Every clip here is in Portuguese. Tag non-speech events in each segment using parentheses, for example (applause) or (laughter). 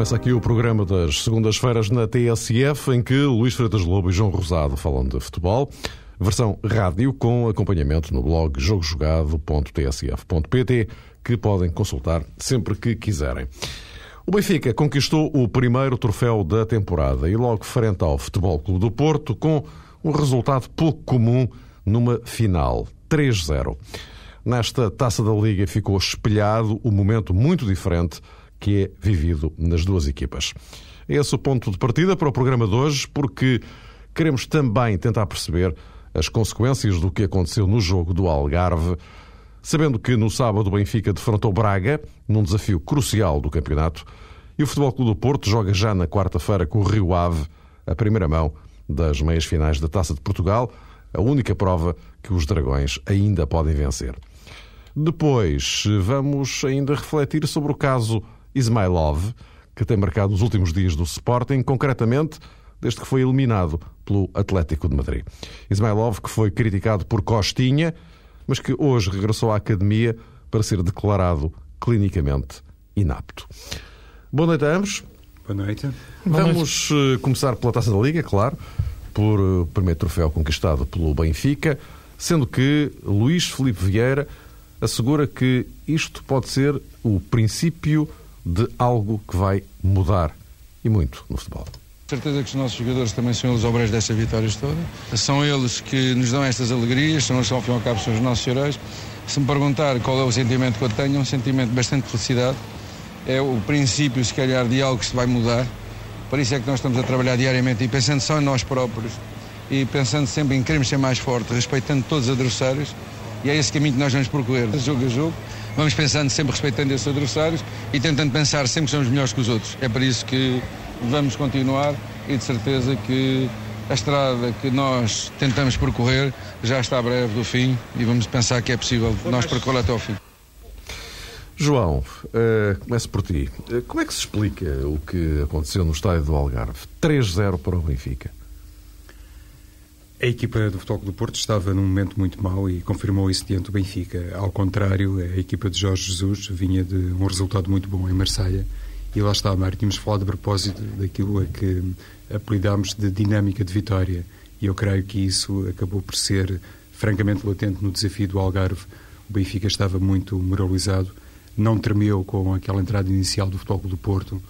Começa aqui o programa das segundas-feiras na TSF, em que Luís Freitas Lobo e João Rosado falam de futebol. Versão rádio com acompanhamento no blog jogojogado.tsf.pt, que podem consultar sempre que quiserem. O Benfica conquistou o primeiro troféu da temporada e logo frente ao Futebol Clube do Porto com um resultado pouco comum numa final, 3-0. Nesta taça da Liga ficou espelhado um momento muito diferente que é vivido nas duas equipas. É esse o ponto de partida para o programa de hoje, porque queremos também tentar perceber as consequências do que aconteceu no jogo do Algarve, sabendo que no sábado o Benfica defrontou Braga, num desafio crucial do campeonato, e o Futebol Clube do Porto joga já na quarta-feira com o Rio Ave, a primeira mão das meias finais da Taça de Portugal, a única prova que os Dragões ainda podem vencer. Depois, vamos ainda refletir sobre o caso Ismailov, que tem marcado os últimos dias do Sporting, concretamente desde que foi eliminado pelo Atlético de Madrid. Ismailov, que foi criticado por Costinha, mas que hoje regressou à academia para ser declarado clinicamente inapto. Boa noite a ambos. Boa noite. Vamos Boa noite. Eh, começar pela Taça da Liga, claro, por o eh, primeiro troféu conquistado pelo Benfica, sendo que Luís Felipe Vieira assegura que isto pode ser o princípio de algo que vai mudar e muito no futebol. Certeza que os nossos jogadores também são eles obreiros desta vitória toda. São eles que nos dão estas alegrias, são eles, ao fim e ao cabo, são os nossos heróis. Se me perguntar qual é o sentimento que eu tenho, é um sentimento de bastante felicidade. É o princípio, se calhar, de algo que se vai mudar. Por isso é que nós estamos a trabalhar diariamente e pensando só em nós próprios e pensando sempre em queremos ser mais fortes, respeitando todos os adversários. E é esse caminho que nós vamos percorrer, jogo a jogo vamos pensando sempre respeitando esses adversários e tentando pensar sempre que somos melhores que os outros. É por isso que vamos continuar e de certeza que a estrada que nós tentamos percorrer já está breve do fim e vamos pensar que é possível nós percorrer até ao fim. João, uh, começo por ti. Uh, como é que se explica o que aconteceu no estádio do Algarve? 3-0 para o Benfica. A equipa do Futebol do Porto estava num momento muito mau e confirmou isso diante do Benfica. Ao contrário, a equipa de Jorge Jesus vinha de um resultado muito bom em Marselha e lá está, Mário, tínhamos falado a propósito daquilo a que apelidámos de dinâmica de vitória e eu creio que isso acabou por ser francamente latente no desafio do Algarve. O Benfica estava muito moralizado, não tremeu com aquela entrada inicial do Futebol do Porto,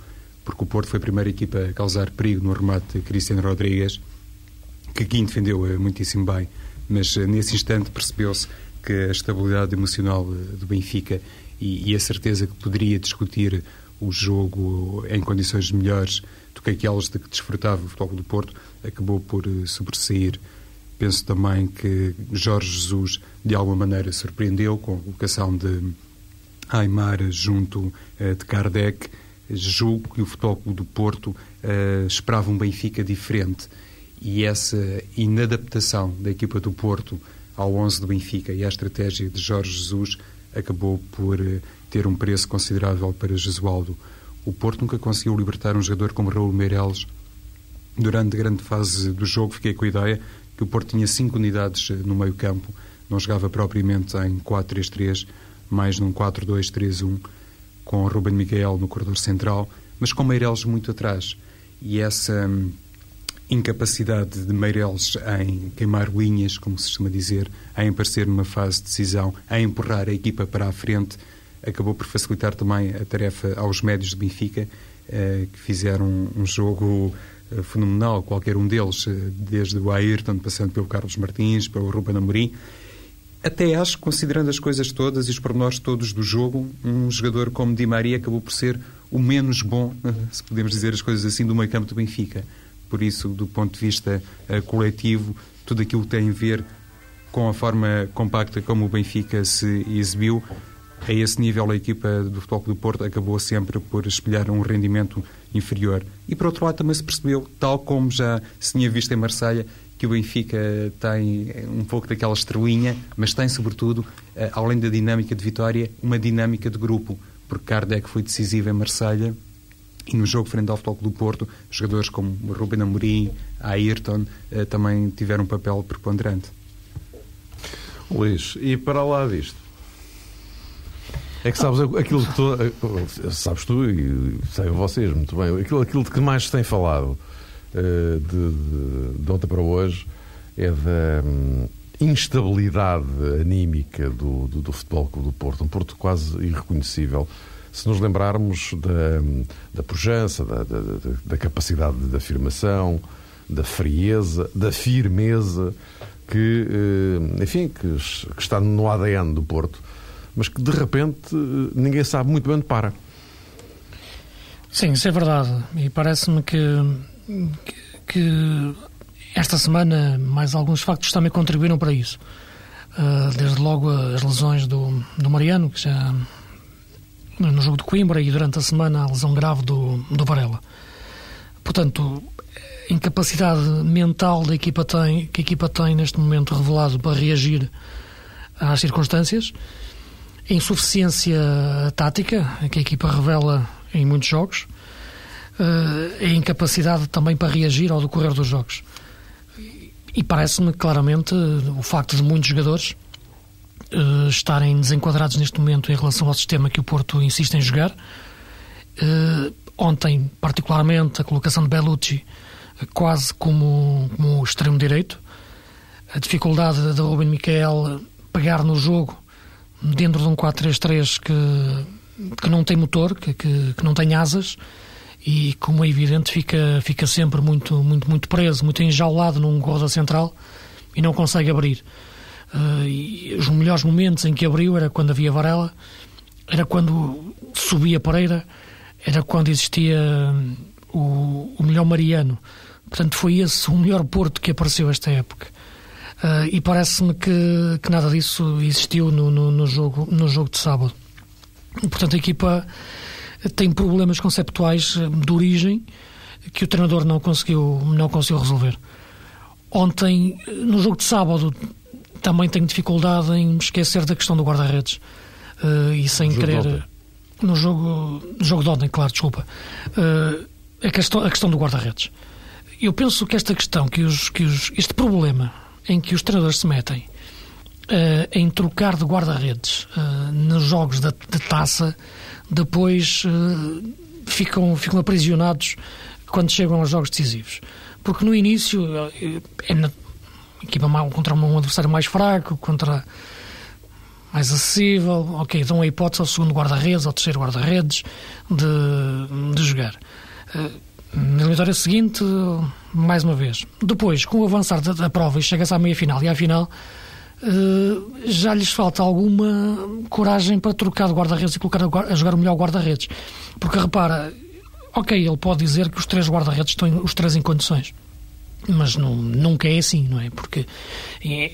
porque o Porto foi a primeira equipa a causar perigo no remate de Cristiano Rodrigues que Guim defendeu eh, muitíssimo bem, mas eh, nesse instante percebeu-se que a estabilidade emocional eh, do Benfica e, e, a certeza que poderia discutir o jogo em condições melhores do que aquelas de que desfrutava o Futebol do Porto acabou por sobressair. Penso também que Jorge Jesus, de alguma maneira, surpreendeu com a colocação de Aymar junto de Kardec. Julgo que o Futebol do Porto uh, esperava um Benfica diferente e essa inadaptação da equipa do Porto ao 11 do Benfica e à estratégia de Jorge Jesus acabou por eh, ter um preço considerável para Jesualdo. O Porto nunca conseguiu libertar um jogador como Raul Meireles. Durante a grande fase do jogo fiquei com a ideia que o Porto tinha cinco unidades eh, no meio campo, não jogava propriamente em 4-3-3, mais num 4-2-3-1, com Ruben Miguel no corredor central, mas com Meireles muito atrás. E essa hum, incapacidade de Meireles em queimar linhas, como se costuma dizer, em aparecer numa fase de decisão, em empurrar a equipa para a frente, acabou por facilitar também a tarefa aos médios de Benfica, eh, que fizeram um jogo eh, fenomenal, qualquer um deles, eh, desde o Ayrton, passando pelo Carlos Martins, pelo Ruben Amorim. Até acho, considerando as coisas todas e os pormenores todos do jogo, um jogador como Di Maria acabou por ser o menos bom, se podemos dizer as coisas assim, do meio campo do Benfica. Por isso, do ponto de vista uh, coletivo, tudo aquilo que tem a ver com a forma compacta como o Benfica se exibiu, a esse nível a equipa do Futebol do Porto acabou sempre por espelhar um rendimento inferior. E por outro lado também se percebeu, tal como já se tinha visto em Marselha, que o Benfica tem um pouco daquela estrelinha, mas tem sobretudo, eh, além da dinâmica de vitória, uma dinâmica de grupo, porque Kardec foi decisivo em Marselha e no jogo frente ao Futebol do Porto, jogadores como Ruben Amorim, Ayrton, eh, também tiveram um papel preponderante. Luís, e para lá disto? É que sabes aquilo que tu, eh, sabes tu e sabem vocês muito bem, aquilo, aquilo de que mais se tem falado uh, de, de, de, ontem para hoje é da um, instabilidade anímica do, do, do Futebol Clube do Porto, um Porto quase irreconhecível. Se nos lembrarmos da, da pujança, da, da, da capacidade de afirmação, da frieza, da firmeza que, uh, enfim, que, que está no ADN do Porto mas que de repente ninguém sabe muito bem onde para. Sim, isso é verdade. E parece-me que, que, esta semana mais alguns factos também contribuíram para isso. Uh, desde logo as lesões do, do Mariano, que já no jogo de Coimbra, e durante a semana a lesão grave do, do Varela. Portanto, a incapacidade mental da equipa tem, que a equipa tem neste momento revelado para reagir às circunstâncias a insuficiência tática que a equipa revela em muitos jogos, uh, a incapacidade também para reagir ao decorrer dos jogos. E parece-me claramente o facto de muitos jogadores uh, estarem desenquadrados neste momento em relação ao sistema que o Porto insiste em jogar. Uh, ontem, particularmente, a colocação de Bellucci quase como, como extremo direito, a dificuldade de Ruben Miquel pegar no jogo dentro de um 4-3-3 que, que não tem motor, que, que, que, não tem asas e, como é evidente, fica, fica sempre muito, muito, muito preso, muito enjaulado num guarda central e não consegue abrir. Uh, os melhores momentos em que abriu era quando havia Varela, era quando subia Pereira, era quando existia o, o melhor Mariano. Portanto, foi esse o melhor Porto que apareceu esta época. Uh, e parece-me que, que, nada disso existiu no, no, no, jogo, no jogo de sábado. Portanto, a equipa tem problemas conceptuais ah, de origem que o treinador não conseguiu, não conseguiu resolver. Ontem, no jogo de sábado, também tenho dificuldade em me esquecer da questão do guarda-redes. Uh, e sem querer. No jogo, no jogo de ontem, claro, desculpa. Uh, a, questão, a questão do guarda-redes. Eu penso que esta questão, que, os, que os, este problema em que os treinadores se metem uh, em trocar de guarda-redes nos jogos da, de taça, depois ficam, ficam aprisionados quando chegam aos jogos decisivos. Porque no início é equipa contra um adversário mais fraco, contra mais acessível, ok, dão a hipótese ao segundo guarda-redes, ao terceiro guarda-redes de, de jogar. Na eliminatória seguinte, mais uma vez. Depois, com o avançar da, da prova e chega-se à meia-final e à final, uh, já lhes falta alguma coragem para trocar de guarda-redes e colocar a, a jogar o melhor guarda-redes. Porque repara, ok, ele pode dizer que os três guarda-redes estão os três em condições mas não, nunca é assim, não é? Porque é,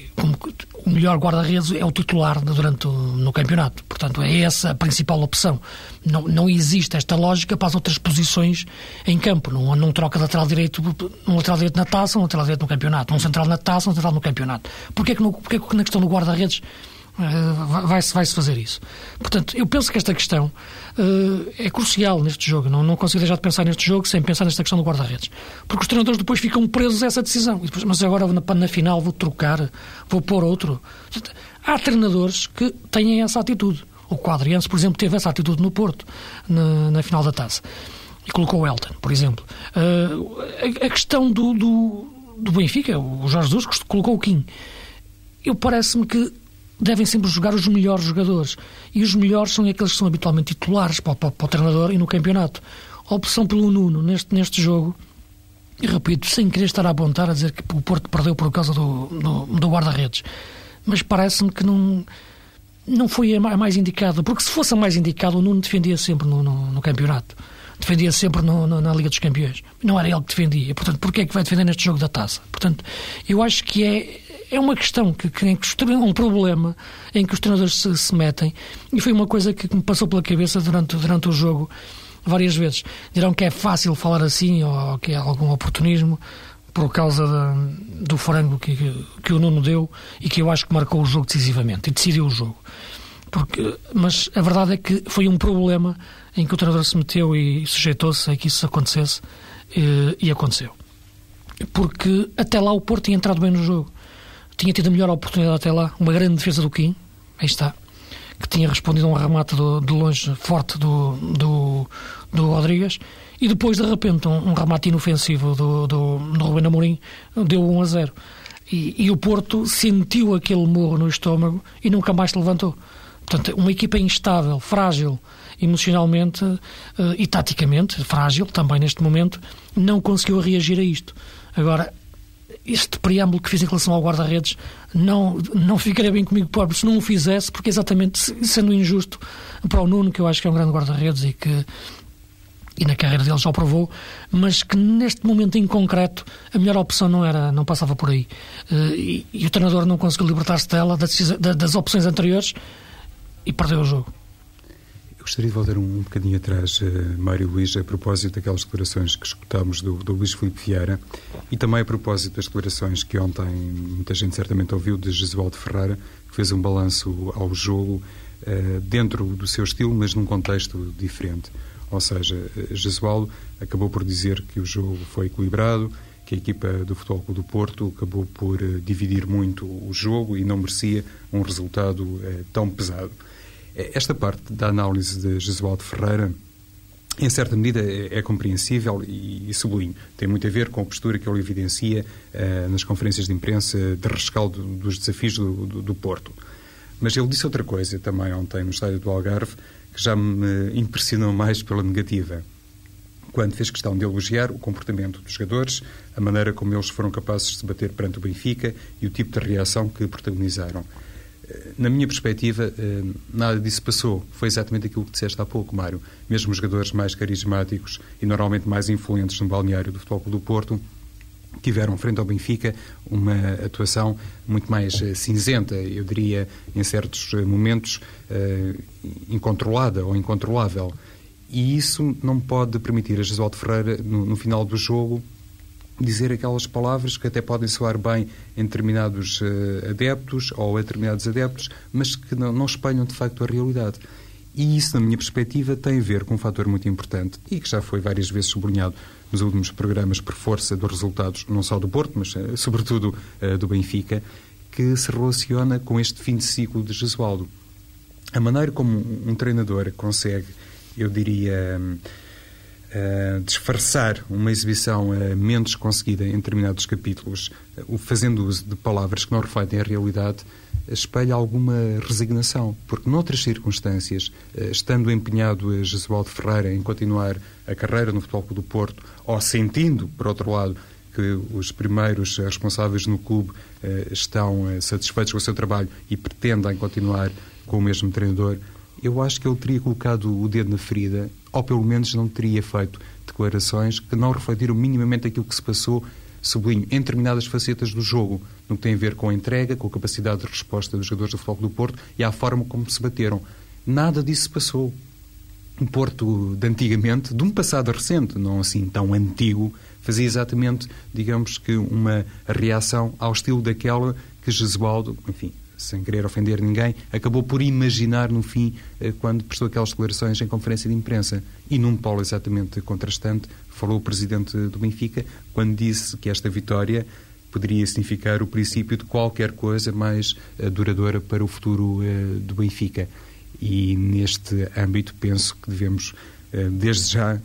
o melhor guarda-redes é o titular durante o, no campeonato. Portanto, é essa a principal opção. Não, não existe esta lógica para as outras posições em campo. Não, não troca lateral direito, um lateral direito na taça, um lateral direito no campeonato. Um central na taça, um central no campeonato. Porquê que, no, porquê que na questão do guarda-redes uh, vai-se vai -se fazer isso? Portanto, eu penso que esta questão uh, é crucial neste jogo. Não, não consigo deixar de pensar neste jogo sem pensar nesta questão do guarda-redes. Porque os treinadores depois ficam presos a essa decisão. Depois, mas agora na, na, final vou trocar, vou pôr outro. Há treinadores que têm essa atitude. O Quadriense, por exemplo, teve essa atitude no Porto, na, na final da taça. E colocou o Elton, por exemplo. Uh, a, a, questão do, do, do Benfica, o Jorge Jesus colocou o Kim. Eu parece-me que devem sempre jogar os melhores jogadores. E os melhores são aqueles que são habitualmente titulares para, para, para o treinador e no campeonato. A opção pelo Nuno neste, neste jogo, e repito, sem querer estar a apontar a dizer que o Porto perdeu por causa do, do, do guarda-redes, mas parece-me que não, não foi a mais indicado, porque se fosse a mais indicado, o Nuno defendia sempre no, no, no campeonato. Defendia sempre no, na Liga dos Campeões. Não era ele que defendia. Portanto, porquê é que vai defender neste jogo da taça? Portanto, eu acho que é é uma questão que, que, que um problema em que os treinadores se, se, metem e foi uma coisa que me passou pela cabeça durante, durante o jogo várias vezes. Dirão que é fácil falar assim ou que é algum oportunismo por causa do frango que, que, que, o Nuno deu e que eu acho que marcou o jogo decisivamente e decidiu o jogo. Porque, mas a verdade é que foi um problema em que o treinador se meteu e sujeitou-se a que isso acontecesse e, e aconteceu. Porque até lá o Porto tinha entrado bem no jogo tinha tido a melhor oportunidade até lá, uma grande defesa do Kim, aí está, que tinha respondido a um remate do, de longe forte do, do, do Rodrigues e depois, de repente, um, um remate inofensivo do, do, do Rubén Amorim deu 1 a 0. E, e, o Porto sentiu aquele morro no estômago e nunca mais se levantou. Portanto, uma equipa instável, frágil, emocionalmente uh, e taticamente, frágil também neste momento, não conseguiu reagir a isto. Agora, este preâmbulo que fiz em relação ao guarda-redes não, não ficaria bem comigo próprio se não o fizesse, porque exatamente sendo injusto para o Nuno, que eu acho que é um grande guarda-redes e que e na carreira dele já o provou, mas que neste momento em concreto a melhor opção não era, não passava por aí. Uh, e, e, o treinador não conseguiu libertar-se dela, das, das opções anteriores e perdeu o jogo. Gostaria de voltar um, um bocadinho atrás, uh, Mário Luís, a propósito daquelas declarações que escutámos do, do Luís Filipe Vieira e também a propósito das declarações que ontem muita gente certamente ouviu de Jesualdo Ferreira, que fez um balanço ao jogo uh, dentro do seu estilo, mas num contexto diferente. Ou seja, Jesualdo acabou por dizer que o jogo foi equilibrado, que a equipa do Futebol Clube do Porto acabou por dividir muito o jogo e não merecia um resultado tão pesado. Esta parte da análise de Jesualdo Ferreira, em certa medida, é, é compreensível e, e, sublinho. Tem muito a ver com a postura que ele evidencia uh, nas conferências de imprensa de rescaldo dos desafios do, do, do Porto. Mas ele disse outra coisa também ontem no estádio do Algarve, que já me impressionou mais pela negativa, quando fez questão de elogiar o comportamento dos jogadores, a maneira como eles foram capazes de se bater perante o Benfica e o tipo de reação que protagonizaram. Eh, na minha perspectiva, eh, nada disso passou. Foi exatamente aquilo que disseste há pouco, Mário. Mesmo os jogadores mais carismáticos e normalmente mais influentes no balneário do Futebol do Porto tiveram frente ao Benfica uma atuação muito mais uh, cinzenta, eu diria, em certos uh, momentos, incontrolada ou incontrolável. E isso não pode permitir a Jesualdo Ferreira, no, no, final do jogo, dizer aquelas palavras que até podem soar bem em determinados adeptos ou a determinados adeptos, mas que não, não espelham de facto a realidade. E isso, na minha perspectiva, tem a ver com um fator muito importante e que já foi várias vezes sublinhado nos últimos programas por força dos resultados, não só do Porto, mas uh, sobretudo uh, do Benfica, que se relaciona com este fim de ciclo de Jesualdo. A maneira como um treinador consegue, eu diria, uh, disfarçar uma exibição menos conseguida em determinados capítulos, fazendo uso de palavras que não refletem a realidade, espelha alguma resignação, porque noutras circunstâncias, eh, estando empenhado Jesualdo Ferreira em continuar a carreira no Futebol Clube do Porto, ou sentindo, por outro lado, que os primeiros responsáveis no clube estão satisfeitos com o seu trabalho e pretendem continuar com o mesmo treinador, eu acho que ele teria colocado o dedo na ferida, ou pelo menos não teria feito declarações que não refletiram minimamente aquilo que se passou sublinho, em determinadas facetas do jogo, no que tem a ver com a entrega, com a capacidade de resposta dos jogadores do Futebol do Porto e à forma como se bateram. Nada disso passou. O Porto de antigamente, de um passado recente, não assim tão antigo, fazia exatamente, digamos que, uma reação ao estilo daquela que Jesualdo, enfim, sem querer ofender ninguém, acabou por imaginar no fim, eh, quando prestou aquelas declarações em conferência de imprensa. E num polo exatamente contrastante, falou o presidente do Benfica, quando disse que esta vitória poderia significar o princípio de qualquer coisa mais uh, duradoura para o futuro uh, do Benfica. E neste âmbito penso que devemos, desde já,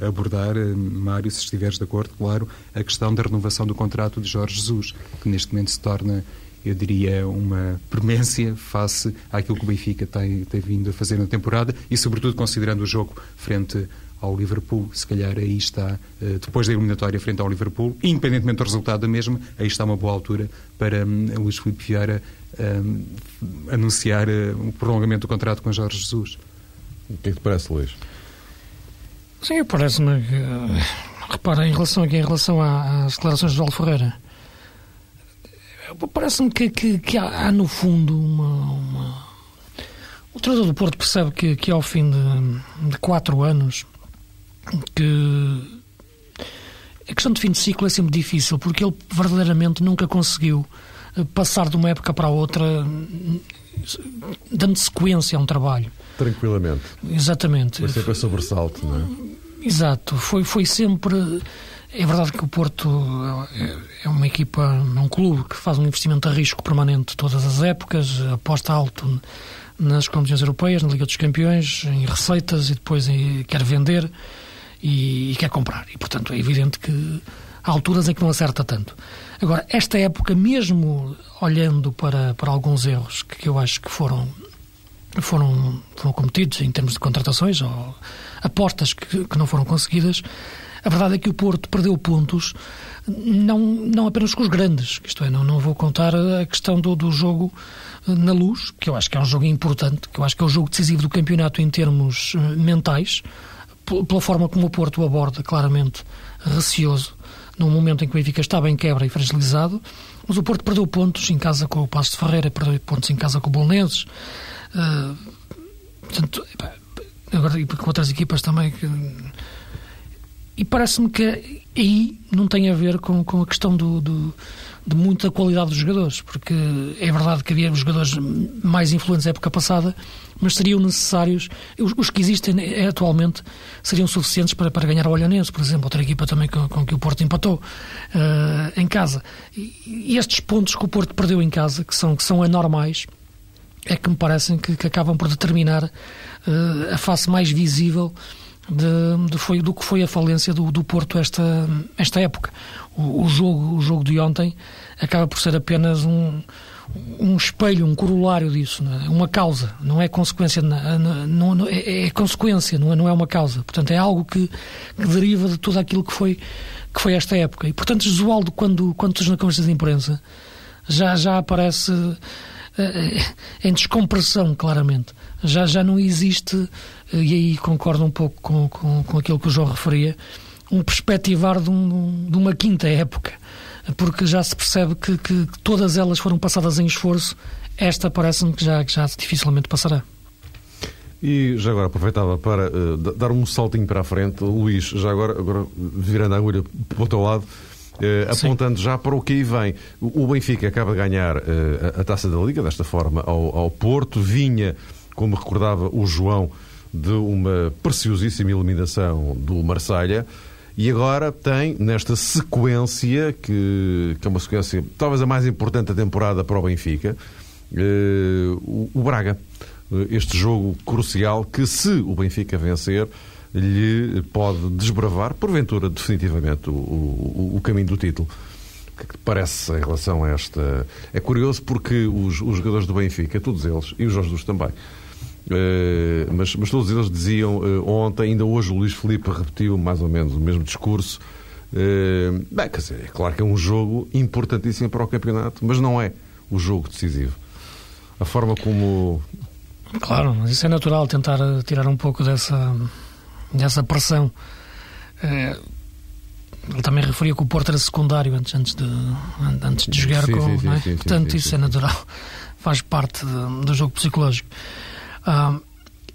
abordar, Mário, se estiveres de acordo, claro, a questão da renovação do contrato de Jorge Jesus, que neste momento se torna eu diria, uma premência face àquilo que o Benfica tem, tem vindo a fazer na temporada e, sobretudo, considerando o jogo frente ao Liverpool. Se calhar aí está, eh, depois da eliminatória frente ao Liverpool, independentemente do resultado da mesma, aí está uma boa altura para um, Luís Filipe Vieira um, anunciar uh, o prolongamento do contrato com Jorge Jesus. O que é que te parece, Luís? Sim, parece-me que. Repara, em relação, aqui, em relação às declarações de João Ferreira, parece-me que, que, que há, há, no fundo uma, uma... O treinador do Porto percebe que, que ao fim de, de quatro anos que a questão de fim de ciclo é sempre difícil porque ele verdadeiramente nunca conseguiu eh, passar de uma época para a outra dando sequência a um trabalho. Tranquilamente. Exatamente. Foi sempre a sobressalto, não é? Exato. Foi, foi sempre. É verdade que o Porto é, é uma equipa, é um clube que faz um investimento a risco permanente todas as épocas, aposta alto nas competições europeias, na Liga dos Campeões, em receitas e depois em, quer vender e, e, quer comprar. E, portanto, é evidente que há alturas em que não acerta tanto. Agora, esta época, mesmo olhando para, para alguns erros que, que eu acho que foram, foram, foram cometidos em termos de contratações ou apostas que, que não foram conseguidas, a verdade é que o Porto perdeu pontos não, não apenas com os grandes, isto é, não, não vou contar a questão do, do jogo eh, na luz, que eu acho que é um jogo importante, que eu acho que é o jogo decisivo do campeonato em termos eh, mentais, pela forma como o Porto aborda, claramente receoso, num momento em que o Benfica estava em quebra e fragilizado, mas o Porto perdeu pontos em casa com o Passo de Ferreira, perdeu pontos em casa com o Bolonenses, uh, portanto, agora com outras equipas também que e parece-me que aí não tem a ver com, com a questão do, do, de muita qualidade dos jogadores, porque é verdade que havia jogadores mais influentes na época passada, mas seriam necessários, os, os que existem atualmente seriam suficientes para, para ganhar o Olhanense, por exemplo, outra equipa também com, com que o Porto empatou uh, em casa. E, estes pontos que o Porto perdeu em casa, que são, que são anormais, é que me parecem que, que acabam por determinar uh, a face mais visível de, de foi, do que foi a falência do, do Porto esta, esta época. O, o, jogo, o jogo de ontem acaba por ser apenas um, um espelho, um corolário disso, é? uma causa, não é consequência, não, não, é, é, consequência, não é, não é uma causa. Portanto, é algo que, que deriva de tudo aquilo que foi, que foi esta época. E, portanto, Josualdo, quando, quando estás na conversa de imprensa, já, já aparece eh, em descompressão, claramente. Já, já não existe e aí concordo um pouco com, com, com aquilo que o João referia, um perspectivar de, um, de uma quinta época, porque já se percebe que, que todas elas foram passadas em esforço, esta parece-me que já, que já dificilmente passará. E já agora aproveitava para uh, dar um saltinho para a frente, Luís, já agora, agora virando a agulha para o teu lado, uh, apontando já para o que aí vem. O, o Benfica acaba de ganhar uh, a, a, taça da Liga, desta forma, ao, ao Porto, vinha, como recordava o João, de uma preciosíssima eliminação do Marselha e agora tem nesta sequência, que, que é uma sequência talvez a mais importante da temporada para o Benfica, eh, o, o, Braga. Este jogo crucial que, se o Benfica vencer, lhe pode desbravar, porventura, definitivamente, o, o, o caminho do título. Que parece em relação a esta. É curioso porque os, os jogadores do Benfica, todos eles, e os Jorge Jesus também, Uh, mas, mas, todos eles diziam uh, ontem, ainda hoje o Luís Felipe repetiu mais ou menos o mesmo discurso. Uh, bem, quer dizer, é claro que é um jogo importantíssimo para o campeonato, mas não é o jogo decisivo. A forma como. Claro, mas isso é natural, tentar tirar um pouco dessa, dessa pressão. ele também referia que o Porto era secundário antes, antes, de, antes de jogar sim, com. Sim, sim, é? Portanto, isso é natural, faz parte do jogo psicológico. Uh,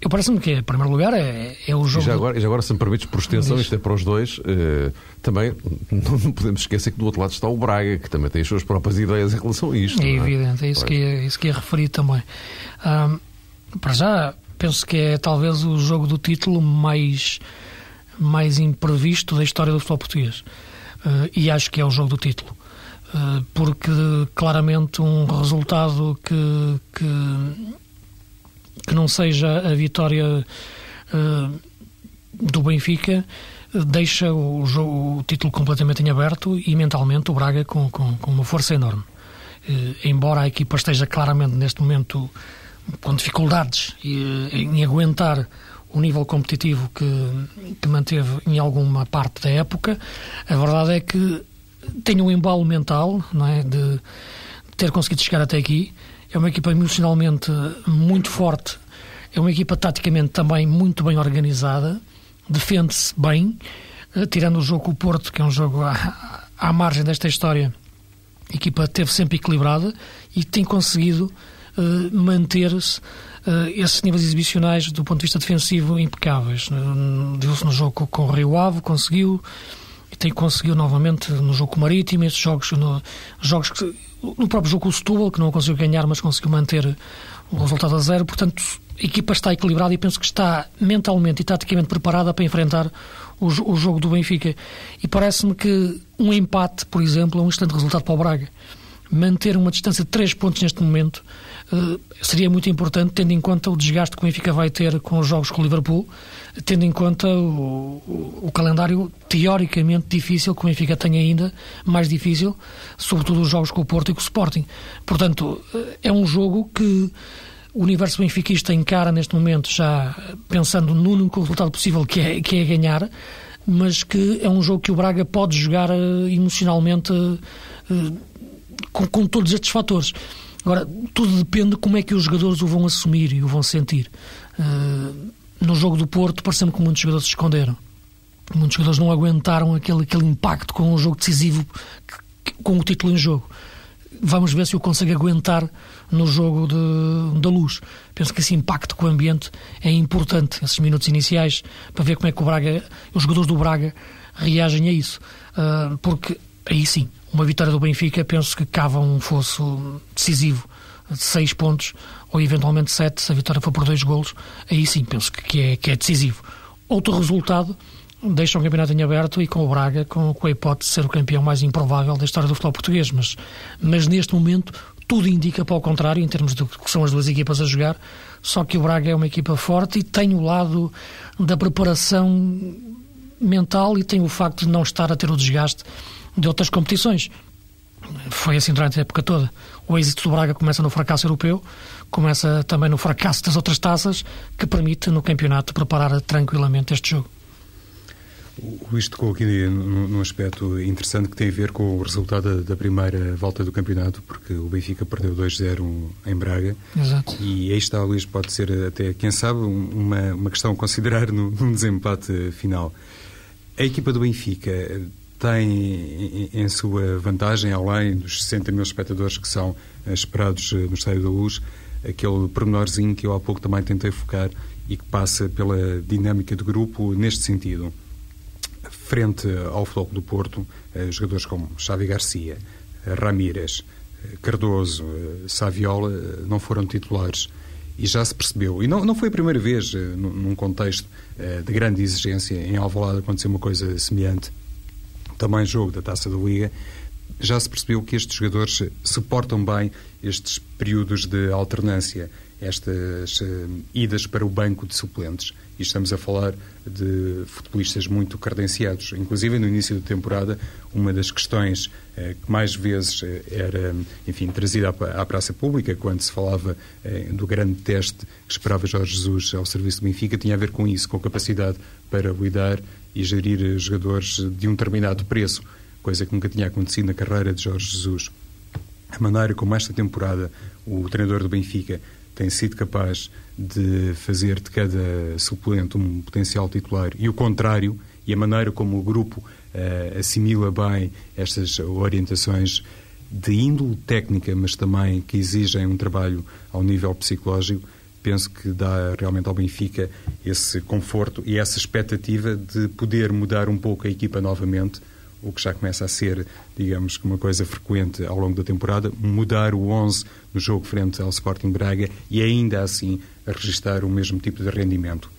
eu parece-me que, em primeiro lugar, é, é o jogo. E já agora, já agora, se me permites, por extensão, isto é para os dois, uh, também (laughs) não podemos esquecer que do outro lado está o Braga, que também tem as suas próprias ideias em relação a isto. É, é? evidente, é isso, que é, isso que é referido também. Uh, para já, penso que é talvez o jogo do título mais, mais imprevisto da história do futebol português. Uh, e acho que é o jogo do título. Uh, porque claramente um resultado que, que que não seja a vitória uh, do Benfica deixa o, jogo, o, título completamente em aberto e mentalmente o Braga com, com, com uma força enorme. Uh, embora a equipa esteja claramente neste momento com dificuldades uh, em aguentar o nível competitivo que, que manteve em alguma parte da época, a verdade é que tem um embalo mental não é, de ter conseguido chegar até aqui é uma equipa emocionalmente muito forte, é uma equipa taticamente também muito bem organizada, defende-se bem, eh, tirando o jogo com o Porto, que é um jogo à, à margem desta história. A equipa teve sempre equilibrada e tem conseguido uh, manter-se uh, esses níveis exibicionais do ponto de vista defensivo impecáveis. Viu-se no jogo com o Rio Ave, conseguiu tem conseguido novamente no jogo Marítimo, esses jogos, no, jogos que no próprio jogo o Setúbal, que não conseguiu ganhar, mas conseguiu manter o resultado a zero. Portanto, a equipa está equilibrada e penso que está mentalmente e taticamente preparada para enfrentar o, o jogo do Benfica. E parece-me que um empate, por exemplo, é um excelente resultado para o Braga. Manter uma distância de 3 pontos neste momento seria muito importante, tendo em conta o desgaste que o Benfica vai ter com os jogos com o Liverpool, tendo em conta o, o, o calendário teoricamente difícil que o Benfica tem ainda, mais difícil, sobretudo os jogos com o Porto e com o Sporting. Portanto, é um jogo que o universo benfiquista encara neste momento já pensando no único resultado possível que é, que é ganhar, mas que é um jogo que o Braga pode jogar uh, emocionalmente com, com, todos estes fatores. Agora, tudo depende de como é que os jogadores o vão assumir e o vão sentir. Uh, no jogo do Porto, parecendo que muitos jogadores se esconderam. Muitos jogadores não aguentaram aquele, aquele impacto com um jogo decisivo, com o título em jogo. Vamos ver se o consegue aguentar no jogo de, da luz. Penso que esse impacto com o ambiente é importante, esses minutos iniciais, para ver como é que o Braga, os jogadores do Braga reagem a isso. Uh, porque aí sim, uma vitória do Benfica, penso que cava um fosso decisivo de seis pontos ou eventualmente sete, se a vitória for por dois golos, aí sim penso que é, que é decisivo. Outro resultado deixa o campeonato em aberto e com o Braga com, com a hipótese de ser o campeão mais improvável da história do futebol português, mas, mas neste momento tudo indica para o contrário em termos de que são as duas equipas a jogar, só que o Braga é uma equipa forte e tem o lado da preparação mental e tem o facto de não estar a ter o desgaste de outras competições. Foi assim durante a época toda. O êxito do Braga começa no fracasso europeu, começa também no fracasso das outras taças, que permite no campeonato preparar tranquilamente este jogo. O Luís tocou aqui num aspecto interessante que tem a ver com o resultado da, primeira volta do campeonato, porque o Benfica perdeu 2-0 em Braga. Exato. E aí está, Luís, pode ser até, quem sabe, uma, uma questão a considerar (laughs) num desempate final. A equipa do Benfica tem em sua vantagem, além dos 60 mil espectadores que são esperados no Estádio da Luz, aquele pormenorzinho que eu há pouco também tentei focar e que passa pela dinâmica do grupo neste sentido frente ao Floco do Porto, eh, jogadores como Xavi Garcia, eh, Ramírez, eh, Cardoso, Saviola não foram titulares e já se percebeu. E não, não foi a primeira vez, num contexto de grande exigência, em Alvalade acontecer uma coisa semelhante. Também jogo da Taça da Liga, já se percebeu que estes jogadores suportam bem estes períodos de alternância, estas uh, idas para o banco de suplentes. E estamos a falar de futebolistas muito credenciados. Inclusive, no início da temporada, uma das questões uh, que mais vezes uh, era, enfim, trazida à, à, praça pública, quando se falava do grande teste que esperava Jorge Jesus ao serviço do Benfica, tinha a ver com isso, com a capacidade para lidar e gerir jogadores de um determinado preço coisa que nunca tinha acontecido na carreira de Jorge Jesus. A maneira como esta temporada o treinador do Benfica tem sido capaz de fazer de cada suplente um potencial titular e o contrário, e a maneira como o grupo uh, assimila bem estas orientações de índole técnica, mas também que exigem um trabalho ao nível psicológico, penso que dá realmente ao Benfica esse conforto e essa expectativa de poder mudar um pouco a equipa novamente o que já começa a ser, digamos, uma coisa frequente ao longo da temporada, mudar o 11 no jogo frente ao Sporting Braga e ainda assim registrar o mesmo tipo de rendimento.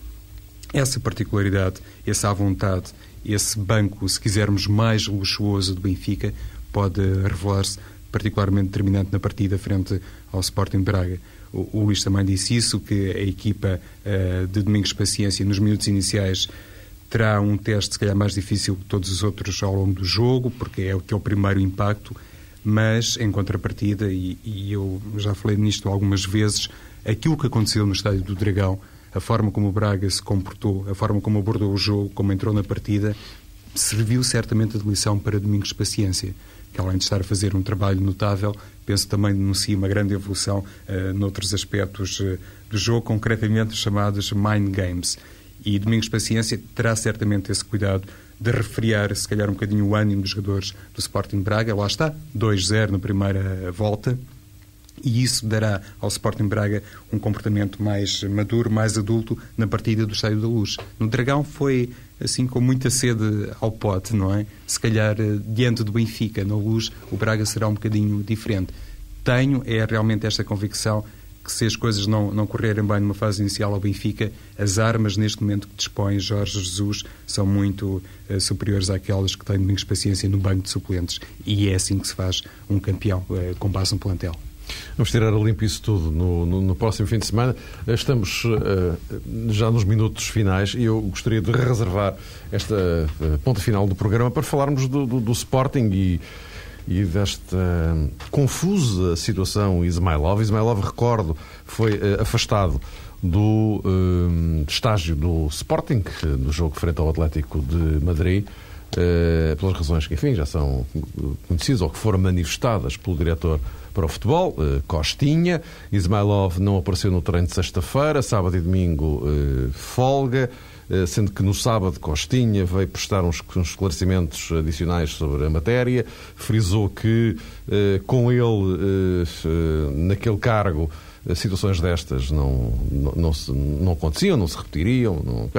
Essa particularidade, essa à vontade, esse banco, se quisermos, mais luxuoso do Benfica, pode revelar-se particularmente determinante na partida frente ao Sporting Braga. O, o Luís também disse isso, que a equipa uh, de Domingos Paciência, nos minutos iniciais, terá um teste, se calhar, mais difícil que todos os outros ao longo do jogo, porque é o que é o primeiro impacto, mas, em contrapartida, e, e eu já falei nisto algumas vezes, aquilo que aconteceu no Estádio do Dragão, a forma como o Braga se comportou, a forma como abordou o jogo, como entrou na partida, serviu certamente de lição para Domingos Paciência, que além de estar a fazer um trabalho notável, penso também denuncia uma grande evolução uh, noutros aspectos uh, do jogo, concretamente chamados mind games. E Domingos Paciência terá certamente esse cuidado de refriar, se calhar, um bocadinho o ânimo dos jogadores do Sporting Braga. Lá está, 2-0 na primeira volta. E isso dará ao Sporting Braga um comportamento mais maduro, mais adulto na partida do Estádio da Luz. No Dragão foi assim com muita sede ao pote, não é? Se calhar diante do Benfica, na Luz, o Braga será um bocadinho diferente. Tenho é realmente esta convicção que se as coisas não, não correrem bem numa fase inicial ao Benfica, as armas neste momento que dispõe Jorge Jesus são muito uh, superiores àquelas que tem Domingos Paciência no banco de suplentes. E é assim que se faz um campeão, uh, com base no plantel. Vamos tirar a limpo isso tudo no, no, no próximo fim de semana. Estamos uh, já nos minutos finais e eu gostaria de reservar esta uh, ponta final do programa para falarmos do, do, do Sporting e, e desta uh, confusa situação Ismailov. Ismailov, recordo, foi uh, afastado do estágio do Sporting, do jogo frente ao Atlético de Madrid, pelas razões que, enfim, já são conhecidas ou que foram manifestadas pelo diretor para o futebol, uh, Costinha. Ismailov não apareceu no treino de sexta-feira, sábado e domingo uh, folga, uh, sendo que no sábado Costinha veio prestar uns, esclarecimentos adicionais sobre a matéria, frisou que com ele naquele cargo situações destas não, não, não, não aconteciam, não se repetiriam. Não?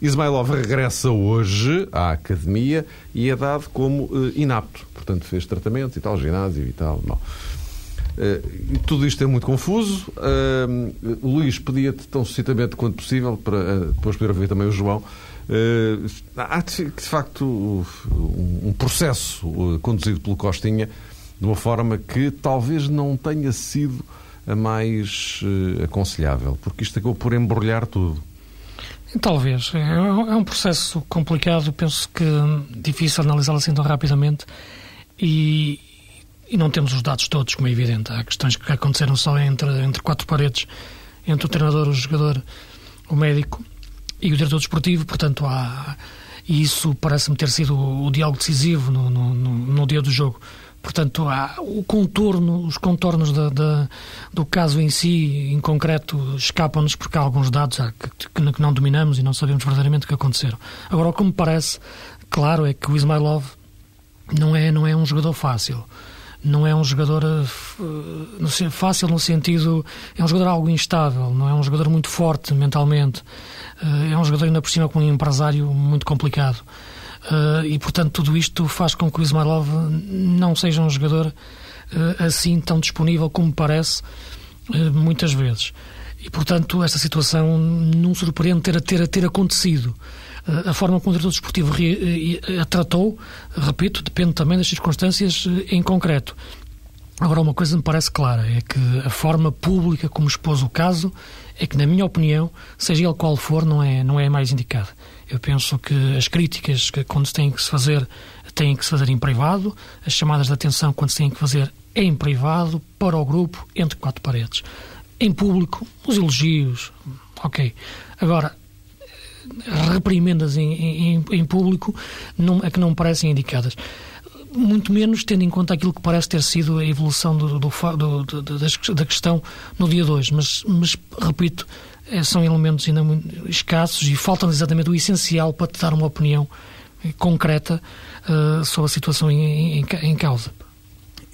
Ismailov regressa hoje à academia e é dado como inapto. Portanto, fez tratamentos e tal, ginásio e tal. Não. Uh, tudo isto é muito confuso. Uh, Luís, pedia-te tão suscitamente quanto possível, para uh, depois poder ouvir também o João. há de, de facto um processo conduzido pelo Costinha de uma forma que talvez não tenha sido a mais aconselhável, porque isto acabou por embrulhar tudo. Talvez. É, é um processo complicado, penso que difícil analisá-lo assim tão rapidamente. E, e não temos os dados todos, como é evidente. Há questões que aconteceram só entre, entre quatro paredes, entre o treinador, o jogador, o médico e o diretor desportivo, portanto há... E isso parece-me ter sido o, diálogo decisivo no, no, no, no, dia do jogo. Portanto, há o contorno, os contornos do caso em si, em concreto, escapam-nos porque há alguns dados que, que não dominamos e não sabemos verdadeiramente o que aconteceram. Agora, o que me parece claro é que o Ismailov não é, não é um jogador fácil não é um jogador uh, fácil no sentido. É um jogador algo instável, não é um jogador muito forte mentalmente. Uh, é um jogador, ainda por cima, com um empresário muito complicado. E, portanto, tudo isto faz com que o Ismailov não seja um jogador assim tão disponível como parece muitas vezes. E, portanto, esta situação não surpreende ter, ter, ter acontecido a forma como o diretor desportivo a tratou, repito, depende também das circunstâncias eh, em concreto. Agora, uma coisa me parece clara, é que a forma pública como expôs o caso é que, na minha opinião, seja ele qual for, não é, não é mais indicada. Eu penso que as críticas, que quando se têm que se fazer, têm que se fazer em privado, as chamadas de atenção, quando se têm que fazer, em privado, para o grupo, entre quatro paredes. Em público, os elogios, ok. Agora, reprimendas em, em, em público não, é que não parecem indicadas muito menos tendo em conta aquilo que parece ter sido a evolução do, do, do, do, da questão no dia 2. Mas, mas, repito, é, são elementos ainda muito escassos e faltam exatamente o essencial para te dar uma opinião concreta uh, sobre a situação em, em, em, causa.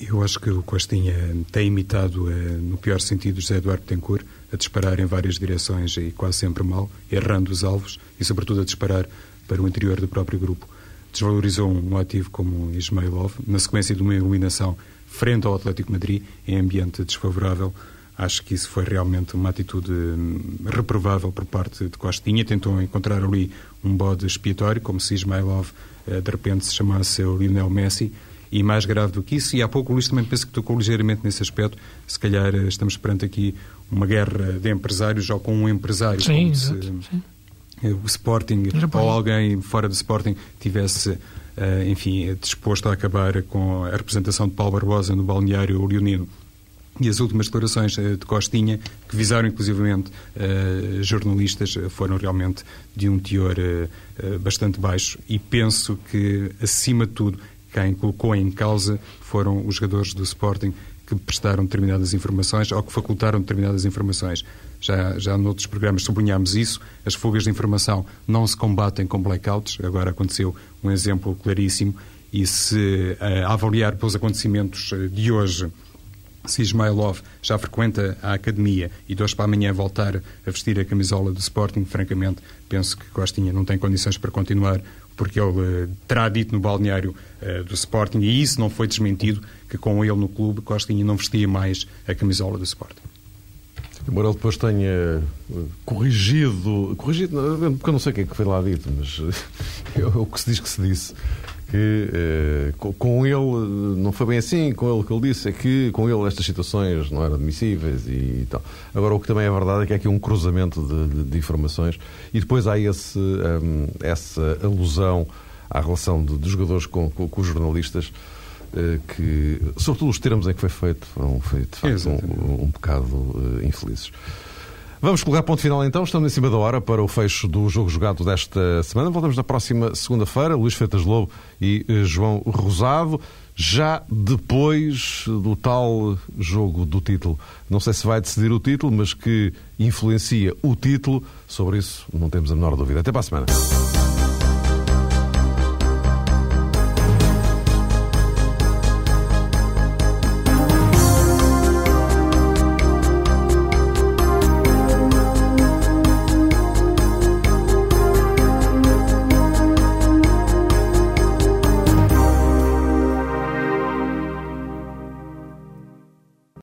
Eu acho que o Costinha tem imitado, uh, no pior sentido, José Eduardo Tencourt, a disparar em várias direções e quase sempre mal, errando os alvos e, sobretudo, a disparar para o interior do próprio grupo. Desvalorizou um ativo como Ismailov, na sequência de uma eliminação frente ao Atlético Madrid, em ambiente desfavorável. Acho que isso foi realmente uma atitude hum, reprovável por parte de Costinha. Tentou encontrar ali um bode expiatório, como se Ismailov eh, de repente se chamasse Lionel Messi e mais grave do que isso, e há pouco o Luís também penso que tocou ligeiramente nesse aspecto, se calhar eh, estamos perante aqui uma guerra de empresários ou com um empresário, sim, exato, se sim. Eh, o Sporting ou alguém fora do Sporting tivesse, eh, enfim, disposto a acabar com a representação de Paulo Barbosa no balneário leonino. E as últimas declarações de Costinha, que visaram inclusivamente uh, jornalistas, foram realmente de um teor uh, bastante baixo. E penso que, acima de tudo, quem colocou em causa foram os jogadores do Sporting que prestaram determinadas informações ou que facultaram determinadas informações. Já, já noutros programas sublinhámos isso. As fugas de informação não se combatem com blackouts. Agora aconteceu um exemplo claríssimo. E se uh, avaliar pelos acontecimentos eh, de hoje, se Ismailov já frequenta a academia e de hoje para amanhã voltar a vestir a camisola do Sporting, francamente, penso que Costinha não tem condições para continuar porque ele uh, terá dito no balneário uh, do Sporting, e isso não foi desmentido, que com ele no clube Costinha não vestia mais a camisola do Sporting. Embora ele depois tenha eh, corrigido, corrigido, porque eu não sei o que é que foi lá dito, mas (laughs) é o que se diz que se disse, que eh, com ele não foi bem assim, com ele o que ele disse é que com ele estas situações não eram admissíveis e tal. Agora, o que também é verdade é que há aqui um cruzamento de, de, de informações e depois há esse, um, essa alusão à relação de, de jogadores com, com, com os jornalistas eh, que, sobretudo os termos em que foi feito, foram, foi de facto um, um, bocado uh, infelizes. Vamos colocar ponto final então, estamos em cima da hora para o fecho do jogo jogado desta semana. Voltamos na próxima segunda-feira, Luís Feitas Lobo e uh, João Rosado, já depois do tal jogo do título. Não sei se vai decidir o título, mas que influencia o título, sobre isso não temos a menor dúvida. Até para a semana.